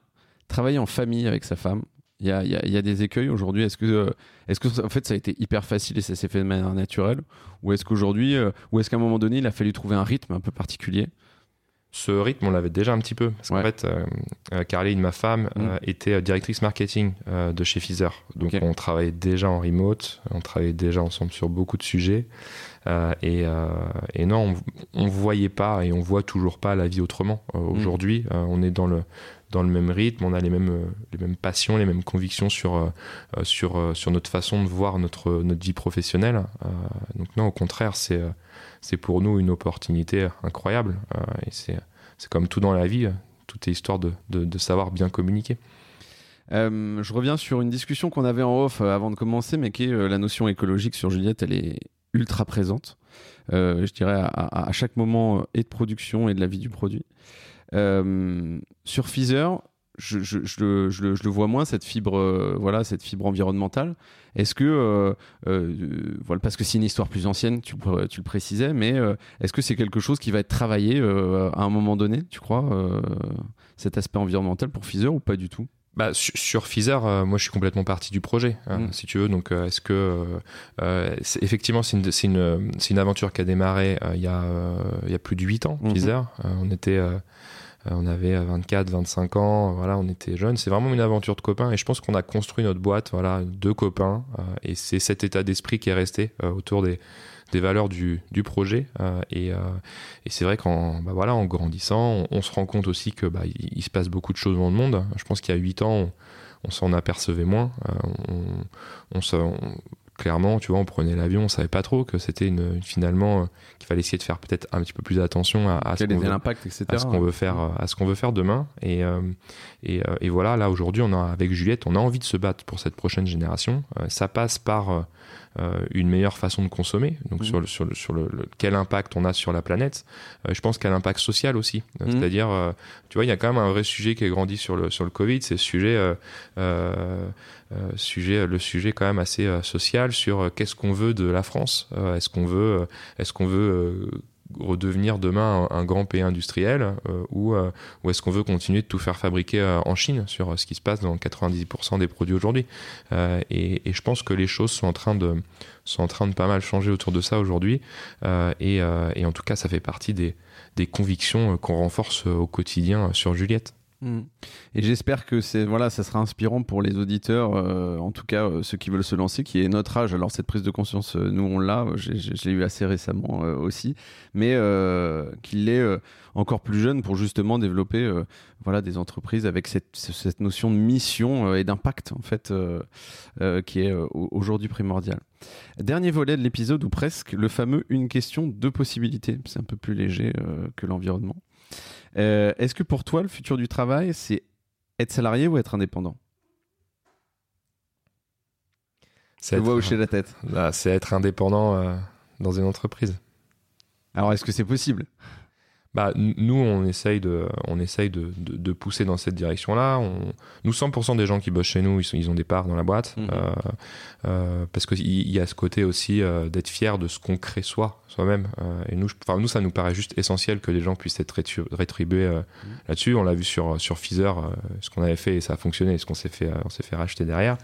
Travailler en famille avec sa femme, il y a, il y a- il y a des écueils aujourd'hui. Est-ce que, euh, est-ce que ça- en fait, ça a été hyper facile et ça s'est fait de manière naturelle? Ou est-ce qu'aujourd'hui, euh, ou est-ce qu'à un moment donné, il a fallu trouver un rythme un peu particulier? Ce rythme, on l'avait déjà un petit peu. Parce qu'en fait, euh, Caroline, ma femme, Mm. euh, était directrice marketing euh, de chez Pfizer. Donc on travaillait déjà en remote, on travaillait déjà ensemble sur beaucoup de sujets. Euh, et, euh, et non, on, on voyait pas et on voit toujours pas la vie autrement. Euh, Aujourd'hui, euh, on est dans le dans le même rythme, on a les mêmes les mêmes passions, les mêmes convictions sur sur sur notre façon de voir notre notre vie professionnelle. Donc non, au contraire, c'est c'est pour nous une opportunité incroyable. Et c'est c'est comme tout dans la vie, tout est histoire de, de, de savoir bien communiquer. Euh, je reviens sur une discussion qu'on avait en off avant de commencer, mais qui est la notion écologique sur Juliette, elle est ultra présente. Euh, je dirais à, chaque moment euh, et de production et de la vie du produit. Euh, sur Pfizer, je, le, vois moins cette fibre, voilà, cette fibre environnementale. Est-ce que, parce que c'est une histoire plus ancienne, tu, le- tu le précisais, mais est-ce que c'est quelque chose qui va être travaillé à un moment donné, tu crois, cet aspect environnemental pour Pfizer ou pas du tout? Bah, sur, sur Pfizer, euh, moi je suis complètement parti du projet, hein, Mm. si tu veux. Donc, euh, est-ce que. euh, effectivement, c'est une, aventure qui a démarré il, y a, il y a plus de 8 ans. Pfizer. Euh, on était. on avait 24, 25 ans, voilà, on était jeunes. C'est vraiment une aventure de copains et je pense qu'on a construit notre boîte, voilà, deux copains. et c'est cet état d'esprit qui est resté autour des, des valeurs du, du projet. euh, et euh, et c'est vrai qu'en bah voilà, en grandissant, on, on se rend compte aussi que bah, il, il se passe beaucoup de choses dans le monde. Je pense qu'il y a 8 ans, on, on s'en apercevait moins. Euh, on, on se, clairement, tu vois, on prenait l'avion, on savait pas trop que c'était une, une- finalement euh, qu'il fallait essayer de faire peut-être un petit peu plus attention à, à ce qu'on veut- etc. à ce qu'on veut faire, à ce qu'on veut faire demain. Et, euh, et, euh, et voilà, là aujourd'hui, on a avec Juliette, on a envie de se battre pour cette prochaine génération. Ça passe par une meilleure façon de consommer. Donc Mhm. sur le, sur le, sur le, le- quel impact on a sur la planète. Euh, je pense qu'il y a l'impact social aussi. Euh, Mhm. C'est-à-dire, euh, tu vois, il y a quand même un vrai sujet qui est grandi sur le sur le Covid. C'est le sujet. euh, euh, euh, sujet, le sujet quand même assez euh, social sur euh, qu'est-ce qu'on veut de la France. Euh, est-ce qu'on veut, euh, est-ce qu'on veut euh, redevenir demain un, grand pays industriel euh, ou, euh, ou est-ce qu'on veut continuer de tout faire fabriquer euh, en Chine sur euh, ce qui se passe dans 90% des produits aujourd'hui? Euh, et, et je pense que les choses sont en train de sont en train de pas mal changer autour de ça aujourd'hui et, et en tout cas ça fait partie des, des convictions qu'on renforce au quotidien sur Juliette. Mm. Et j'espère que c'est voilà, ça sera inspirant pour les auditeurs, euh, en tout cas euh, ceux qui veulent se lancer, qui est notre âge. Alors cette prise de conscience, euh, nous on l'a, j'ai- eu assez récemment aussi, mais qu'il euh, encore plus jeune pour justement développer voilà des entreprises avec cette, cette notion de mission et d'impact en fait qui est aujourd'hui primordial. Dernier volet de l'épisode ou presque le fameux une question deux possibilités. C'est un peu plus léger que l'environnement. Euh, Est-ce que pour toi, le futur du travail, c'est être salarié ou être indépendant? Je vois hocher la tête. [laughs] c'est être indépendant euh, dans une entreprise. Alors, est-ce que c'est possible? Bah, nous, on essaye de, on essaye de, de, de pousser dans cette direction-là. On, nous, 100% des gens qui bossent chez nous, ils, sont- ils ont des parts dans la boîte. Mhm. Euh, euh, parce qu'il y, y a ce côté aussi euh, d'être fier de ce qu'on crée soi, soi-même. Et nous, je- nous, ça nous paraît juste essentiel que les gens puissent être rétu- rétribués Mhm. là-dessus. On l'a vu sur, sur euh, ce qu'on avait fait et ça a fonctionné, et ce qu'on s'est fait, on s'est fait racheter derrière.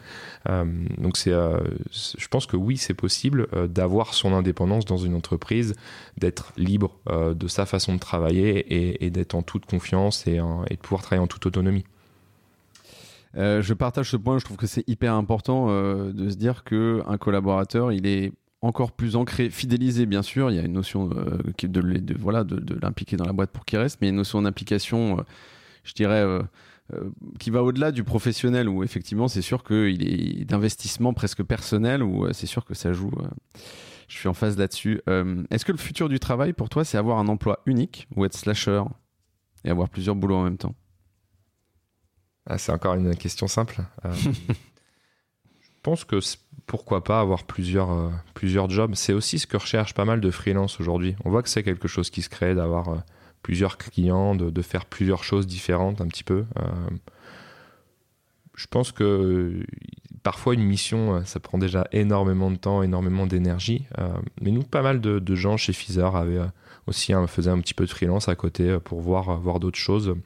Donc, c'est, je pense que oui, c'est possible d'avoir son indépendance dans une entreprise, d'être libre de sa façon de travailler et, d'être en toute confiance et, de pouvoir travailler en toute autonomie. Euh, Je partage ce point. Je trouve que c'est hyper important euh, de se dire que un collaborateur, il est encore plus ancré, fidélisé bien sûr. Il y a une notion euh, de, voilà de, l'impliquer dans la boîte pour qu'il reste, mais une notion d'implication, je dirais. qui va au-delà du professionnel où effectivement c'est sûr qu'il est d'investissement presque personnel où c'est sûr que ça joue je suis en phase là-dessus Euh, est-ce que le futur du travail pour toi c'est avoir un emploi unique ou être slasher et avoir plusieurs boulots en même temps? Ah, C'est encore une question simple. [laughs] je pense que pourquoi pas avoir plusieurs, plusieurs jobs. C'est aussi ce que recherche pas mal de freelance aujourd'hui. On voit que c'est quelque chose qui se crée d'avoir plusieurs clients, de, faire plusieurs choses différentes un petit peu. je pense que parfois une mission, ça prend déjà énormément de temps, énormément d'énergie. mais nous, pas mal de, gens chez Fizer avaient aussi hein, faisaient un petit peu de freelance à côté pour voir, voir d'autres choses.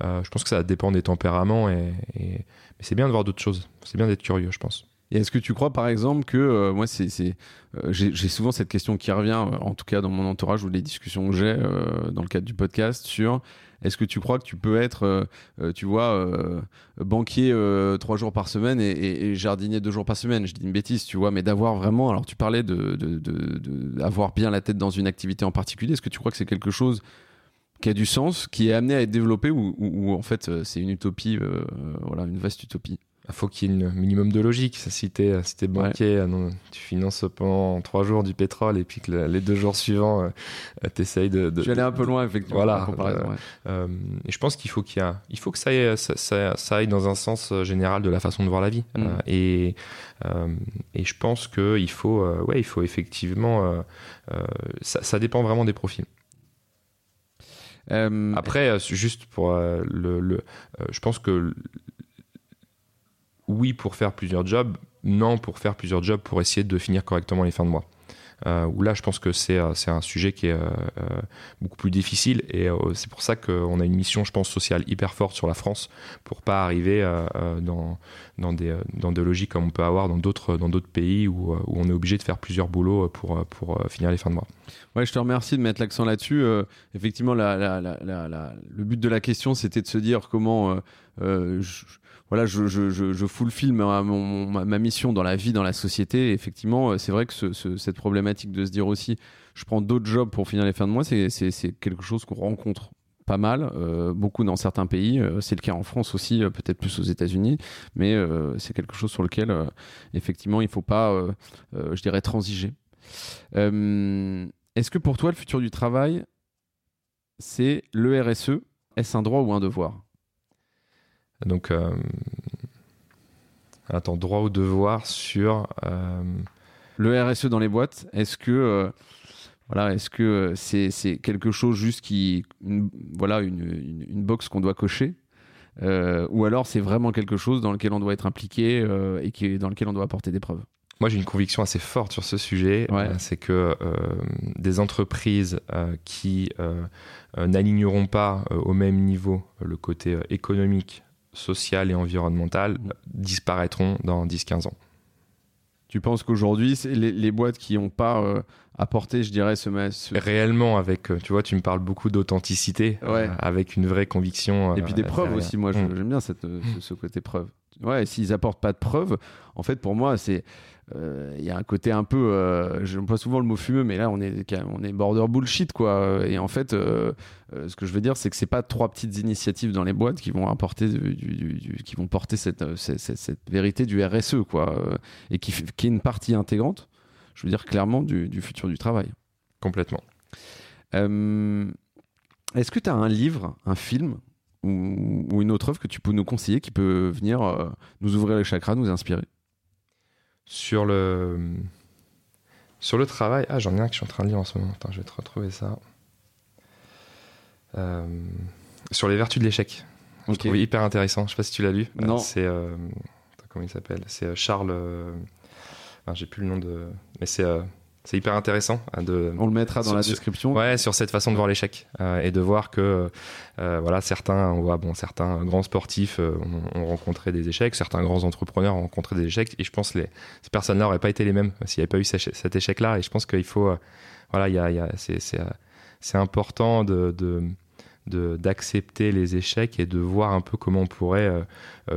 je pense que ça dépend des tempéraments, mais c'est bien de voir d'autres choses. C'est bien d'être curieux, je pense. Et est-ce que tu crois, par exemple, que euh, moi, c'est, euh, j'ai, souvent cette question qui revient, euh, en tout cas dans mon entourage ou les discussions que j'ai dans le cadre du podcast, sur est-ce que tu crois que tu peux être, tu vois, banquier trois jours par semaine et, jardinier deux jours par semaine? Je dis une bêtise, tu vois, mais d'avoir vraiment. Alors, tu parlais de, d'avoir bien la tête dans une activité en particulier. Est-ce que tu crois que c'est quelque chose qui a du sens, qui est amené à être développé ou, en fait c'est une utopie, voilà, une vaste utopie? Faut qu'il y ait un minimum de logique. Si tu es, si banquier, euh, tu finances pendant trois jours du pétrole et puis que les deux jours suivants, euh, tu essayes de, de. Tu un peu loin, effectivement. Voilà. Euh, et je pense qu'il faut, qu'il a, il faut que ça aille, ça, ça, aille dans un sens général de la façon de voir la vie. Mm. et, et je pense qu'il faut, ouais, il faut effectivement. Ça, ça, dépend vraiment des profils. Après, juste pour le, le je pense que oui pour faire plusieurs jobs, non pour faire plusieurs jobs pour essayer de finir correctement les fins de mois. Euh, là, je pense que c'est euh, un sujet qui est euh, beaucoup plus difficile et c'est pour ça qu'on a une mission, je pense, sociale hyper forte sur la France pour pas arriver dans, dans, des, dans logiques comme on peut avoir dans d'autres pays où, où, on est obligé de faire plusieurs boulots pour, pour finir les fins de mois. Ouais, je te remercie de mettre l'accent là-dessus. effectivement, le but de la question, c'était de se dire comment voilà, je, je, ma, mission dans la vie, dans la société. effectivement, euh, c'est vrai que cette problématique de se dire aussi, je prends d'autres jobs pour finir les fins de mois, c'est quelque chose qu'on rencontre pas mal, euh, beaucoup dans certains pays. Euh, c'est le cas en France aussi, peut-être plus aux États-Unis, mais c'est quelque chose sur lequel, effectivement, il ne faut pas, je dirais, transiger. Est-ce que pour toi, le futur du travail, c'est le RSE Est-ce un droit ou un devoir? Donc, euh, attends, droit ou devoir sur. Euh, le RSE dans les boîtes, est-ce que. Euh, voilà, est-ce que c'est quelque chose juste qui, voilà, une, une, box qu'on doit cocher, ou alors c'est vraiment quelque chose dans lequel on doit être impliqué et qui, dans lequel on doit apporter des preuves? Moi, j'ai une conviction assez forte sur ce sujet. c'est que des entreprises qui n'aligneront pas au même niveau le côté économique, sociales et environnementales disparaîtront dans 10-15 ans. Tu penses qu'aujourd'hui, les, les, boîtes qui n'ont pas euh, apporté, je dirais, ce, réellement avec, euh, tu vois, tu me parles beaucoup d'authenticité, euh, avec une vraie conviction. et puis des preuves aussi. Moi, mm. j'aime bien cette, ce, côté preuve. Ouais, s'ils apportent pas de preuves, en fait, pour moi, c'est il y a un côté un peu, euh, je pas souvent le mot fumeux, mais là on est, on est border bullshit quoi. Et en fait, euh, ce que je veux dire, c'est que c'est pas trois petites initiatives dans les boîtes qui vont apporter, du, qui vont porter cette, cette, cette, vérité du RSE quoi, et qui, qui, est une partie intégrante, je veux dire clairement du, futur du travail. Complètement. Est-ce que tu as un livre, un film ou, ou, une autre œuvre que tu peux nous conseiller qui peut venir nous ouvrir les chakras, nous inspirer? Sur le, sur le travail, ah, j'en ai un que je suis en train de lire en ce moment. Attends, je vais te retrouver ça. Euh, sur les vertus de l'échec. Je trouve hyper intéressant. Je sais pas si tu l'as lu. Non. C'est euh, comment il s'appelle? C'est euh, Charles. J'ai plus le nom de. Mais c'est c'est hyper intéressant. Hein, de, On le mettra dans la description. ouais, sur cette façon de voir l'échec euh, et de voir que euh, voilà certains, on voit bon certains grands sportifs euh, ont, rencontré des échecs, certains grands entrepreneurs ont rencontré des échecs et je pense que les, ces personnes-là n'auraient pas été les mêmes s'il n'y avait pas eu cet échec-là et je pense qu'il faut voilà il y a, y a c'est important de, de d'accepter les échecs et de voir un peu comment on pourrait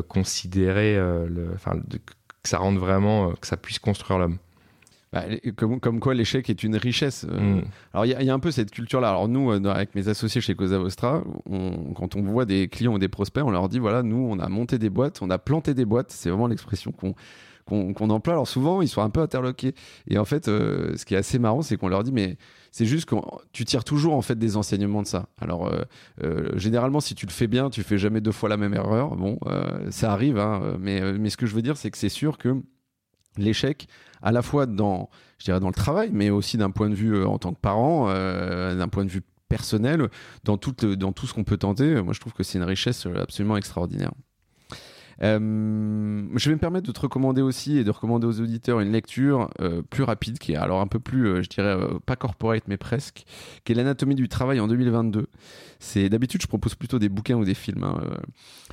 considérer le, enfin, que ça rende vraiment que ça puisse construire l'homme. Bah, comme, comme, quoi l'échec est une richesse. Euh. Mm. Alors il y, y, a un peu cette culture-là. Alors nous, euh, avec mes associés chez Cosa Vostra, on, quand on voit des clients ou des prospects, on leur dit voilà, nous, on a monté des boîtes, on a planté des boîtes. C'est vraiment l'expression qu'on qu'on emploie. Alors souvent, ils sont un peu interloqués. Et en fait, ce qui est assez marrant, c'est qu'on leur dit, mais c'est juste que tu tires toujours en fait des enseignements de ça. Alors généralement, si tu le fais bien, tu fais jamais deux fois la même erreur. Bon, ça arrive, hein, mais, mais ce que je veux dire, c'est que c'est sûr que l'échec, à la fois dans, je dirais, dans le travail, mais aussi d'un point de vue en tant que parent, d'un point de vue personnel dans tout, dans tout ce qu'on peut tenter. Moi, je trouve que c'est une richesse absolument extraordinaire. Euh, je vais me permettre de te recommander aussi et de recommander aux auditeurs une lecture euh, plus rapide, qui est alors un peu plus, euh, je dirais, pas corporate, mais presque, qui est l'anatomie du travail en 2022. C'est d'habitude, je propose plutôt des bouquins ou des films. Hein,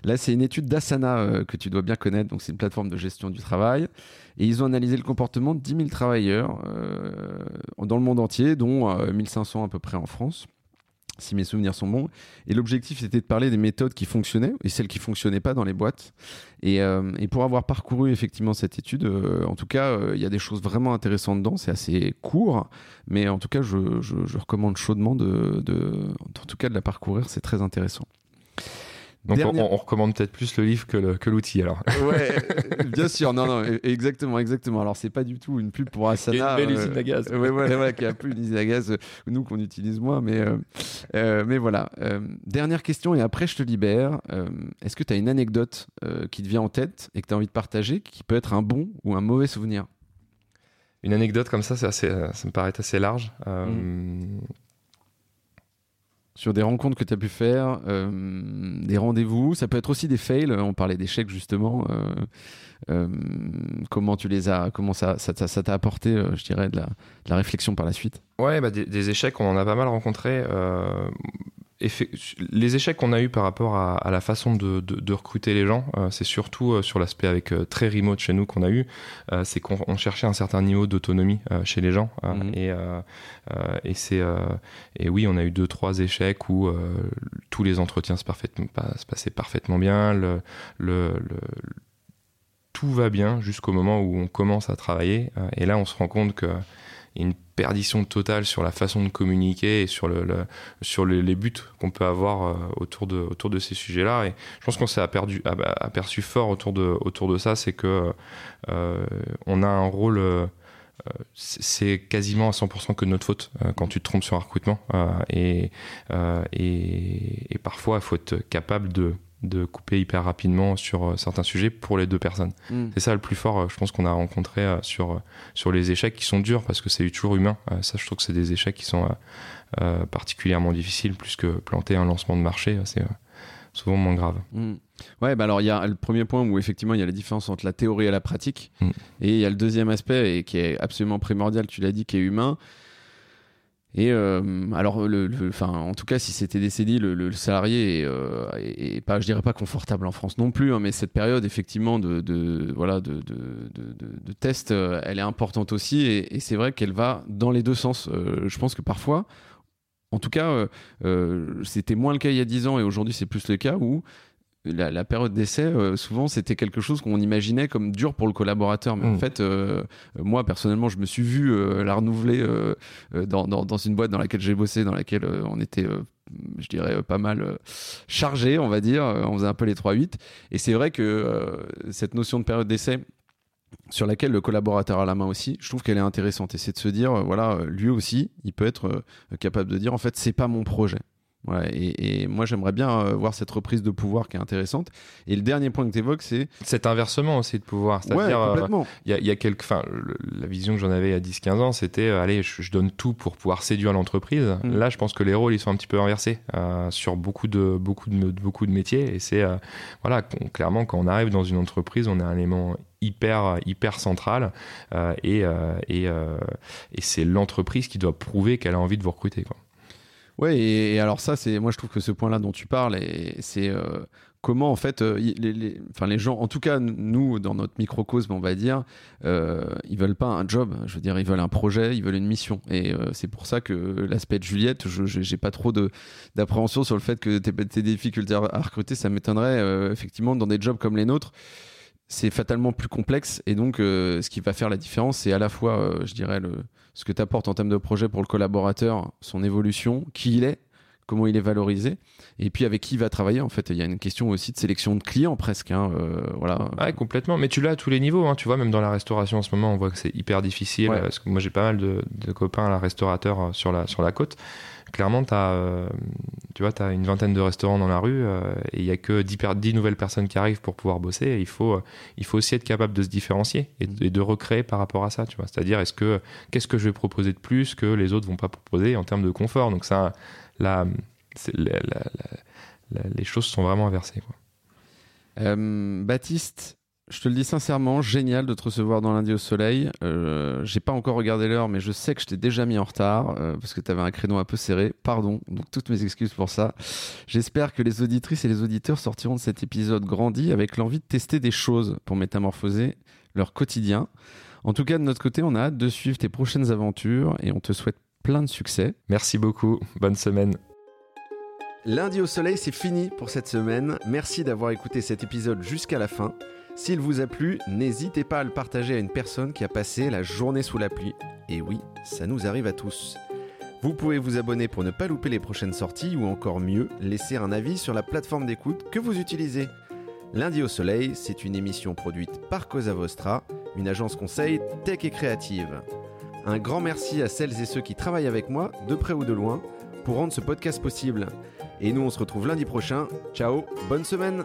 Là, c'est une étude d'Asana que tu dois bien connaître. Donc, c'est une plateforme de gestion du travail. Et ils ont analysé le comportement de 10 000 travailleurs dans le monde entier, dont 1500 à peu près en France si mes souvenirs sont bons. Et l'objectif, c'était de parler des méthodes qui fonctionnaient et celles qui fonctionnaient pas dans les boîtes. Et, euh, pour avoir parcouru effectivement cette étude, euh, en tout cas, euh, il y a des choses vraiment intéressantes dedans. C'est assez court, mais en tout cas, je, recommande chaudement de, en tout cas, de la parcourir. C'est très intéressant. Donc on, recommande peut-être plus le livre que l'outil alors. Ouais, [laughs] bien sûr, non, non, e-, exactement, exactement. Alors c'est pas du tout une pub pour Asana. Une belle usine à gaz. ouais, ouais, ouais, qui a plus une usine à gaz, nous qu'on utilise moins, mais, euh, euh, mais voilà. Euh, dernière question et après je te libère. Est-ce que tu as une anecdote qui te vient en tête et que tu as envie de partager, qui peut être un bon ou un mauvais souvenir? Une anecdote comme ça, assez, ça me paraît assez large. Mm sur des rencontres que tu as pu faire, euh, des rendez-vous. Ça peut être aussi des fails. On parlait d'échecs justement. Euh, euh, comment tu les as, comment ça, t'a apporté, je dirais, de la, réflexion par la suite? Ouais, bah des, des, échecs, on en a pas mal rencontrés les échecs qu'on a eu par rapport à, la façon de, recruter les gens, euh, c'est surtout euh, sur l'aspect avec euh, très remote chez nous qu'on a eu, c'est qu'on cherchait un certain niveau d'autonomie chez les gens mhm. et, et c'est et oui on a eu deux trois échecs où tous les entretiens se, parfaitement, se passaient parfaitement bien, le, le, tout va bien jusqu'au moment où on commence à travailler et là on se rend compte que une perdition totale sur la façon de communiquer et sur, le, sur les buts qu'on peut avoir euh, autour, de, autour de ces sujets-là. Et je pense qu'on s'est aperçu, aperçu fort autour de, autour de ça, c'est que euh, on a un rôle. Euh, c'est quasiment à 100% que notre faute quand tu te trompes sur un recrutement. et, et, et, parfois, il faut être capable de de couper hyper rapidement sur euh, certains sujets pour les deux personnes. Mm. C'est ça le plus fort, euh, je pense, qu'on a rencontré euh, sur, sur les échecs qui sont durs parce que c'est toujours humain. ça, je trouve que c'est des échecs qui sont particulièrement difficiles, plus que planter un lancement de marché, c'est souvent moins grave. Mm. Ouais, bah alors il y a le premier point où effectivement il y a la différence entre la théorie et la pratique. Mm. Et il y a le deuxième aspect et qui est absolument primordial, tu l'as dit, qui est humain et euh, alors, le, enfin, en tout cas, si c'était CDI, le, salarié est, euh, pas, je dirais pas confortable en France non plus, hein, mais cette période effectivement de, voilà de, de, test, euh, elle est importante aussi, et, c'est vrai qu'elle va dans les deux sens. Je pense que parfois, en tout cas, c'était moins le cas il y a 10 ans, et aujourd'hui c'est plus le cas où la, période d'essai, euh, souvent, c'était quelque chose qu'on imaginait comme dur pour le collaborateur. Mais en mm. fait, euh, moi, personnellement, je me suis vu euh, la renouveler dans, dans, une boîte dans laquelle j'ai bossé, dans laquelle on était, je dirais, pas mal chargé, on va dire. on faisait un peu les 3-8. Et c'est vrai que cette notion de période d'essai, sur laquelle le collaborateur a la main aussi, je trouve qu'elle est intéressante. Et c'est de se dire, voilà, lui aussi, il peut être capable de dire, en fait, c'est pas mon projet. Ouais, et, moi j'aimerais bien euh, voir cette reprise de pouvoir qui est intéressante. Et le dernier point que tu évoques, c'est. Cet inversement aussi de pouvoir. C'est-à-dire, euh, il y, a, y a quelques. Enfin, la vision que j'en avais il y a 10-15 ans, c'était euh, allez, je, donne tout pour pouvoir séduire l'entreprise. Mm. Là, je pense que les rôles ils sont un petit peu inversés sur beaucoup de, beaucoup, de, beaucoup de métiers. Et c'est. voilà, clairement, quand on arrive dans une entreprise, on est un élément hyper hyper central et, et, et c'est l'entreprise qui doit prouver qu'elle a envie de vous recruter quoi. Ouais, et, alors ça, c'est moi je trouve que ce point-là dont tu parles, c'est euh, comment en fait, euh, les, enfin, les gens, en tout cas nous dans notre microcosme, on va dire, euh, ils veulent pas un job. Je veux dire, ils veulent un projet, ils veulent une mission. Et euh, c'est pour ça que l'aspect de Juliette, je j'ai pas trop d'appréhension sur le fait que tes, tes difficultés à recruter, ça m'étonnerait effectivement dans des jobs comme les nôtres c'est fatalement plus complexe et donc ce qui va faire la différence c'est à la fois je dirais le, ce que tu apportes en termes de projet pour le collaborateur, son évolution, qui il est, comment il est valorisé, et puis avec qui il va travailler. En fait, il y a une question aussi de sélection de clients presque. Hein, euh, voilà. Ouais, complètement. Mais tu l'as à tous les niveaux. Hein. Tu vois, même dans la restauration en ce moment, on voit que c'est hyper difficile. Ouais. Parce que moi, j'ai pas mal de, de copains là, restaurateurs euh, sur la, sur la côte. Clairement, tu as, tu vois, as une vingtaine de restaurants dans la rue euh, et il y a que 10, per- 10 nouvelles personnes qui arrivent pour pouvoir bosser. Et il, faut, euh, il faut aussi être capable de se différencier et, de- et de recréer par rapport à ça. Tu vois. C'est-à-dire, est-ce que, qu'est-ce que je vais proposer de plus que les autres vont pas proposer en termes de confort? Donc, ça, la, les choses sont vraiment inversées. Euh, Baptiste, je te le dis sincèrement, génial de te recevoir dans lundi au soleil. Euh, J'ai pas encore regardé l'heure, mais je sais que je t'ai déjà mis en retard euh, parce que tu avais un créneau un peu serré. Pardon, donc toutes mes excuses pour ça. J'espère que les auditrices et les auditeurs sortiront de cet épisode grandi avec l'envie de tester des choses pour métamorphoser leur quotidien. En tout cas, de notre côté, on a hâte de suivre tes prochaines aventures et on te souhaite plein de succès. Merci beaucoup. Bonne semaine. Lundi au soleil, c'est fini pour cette semaine. Merci d'avoir écouté cet épisode jusqu'à la fin. S'il vous a plu, n'hésitez pas à le partager à une personne qui a passé la journée sous la pluie. Et oui, ça nous arrive à tous. Vous pouvez vous abonner pour ne pas louper les prochaines sorties ou encore mieux, laisser un avis sur la plateforme d'écoute que vous utilisez. Lundi au soleil, c'est une émission produite par Cosa Vostra, une agence conseil tech et créative. Un grand merci à celles et ceux qui travaillent avec moi, de près ou de loin, pour rendre ce podcast possible. Et nous, on se retrouve lundi prochain. Ciao, bonne semaine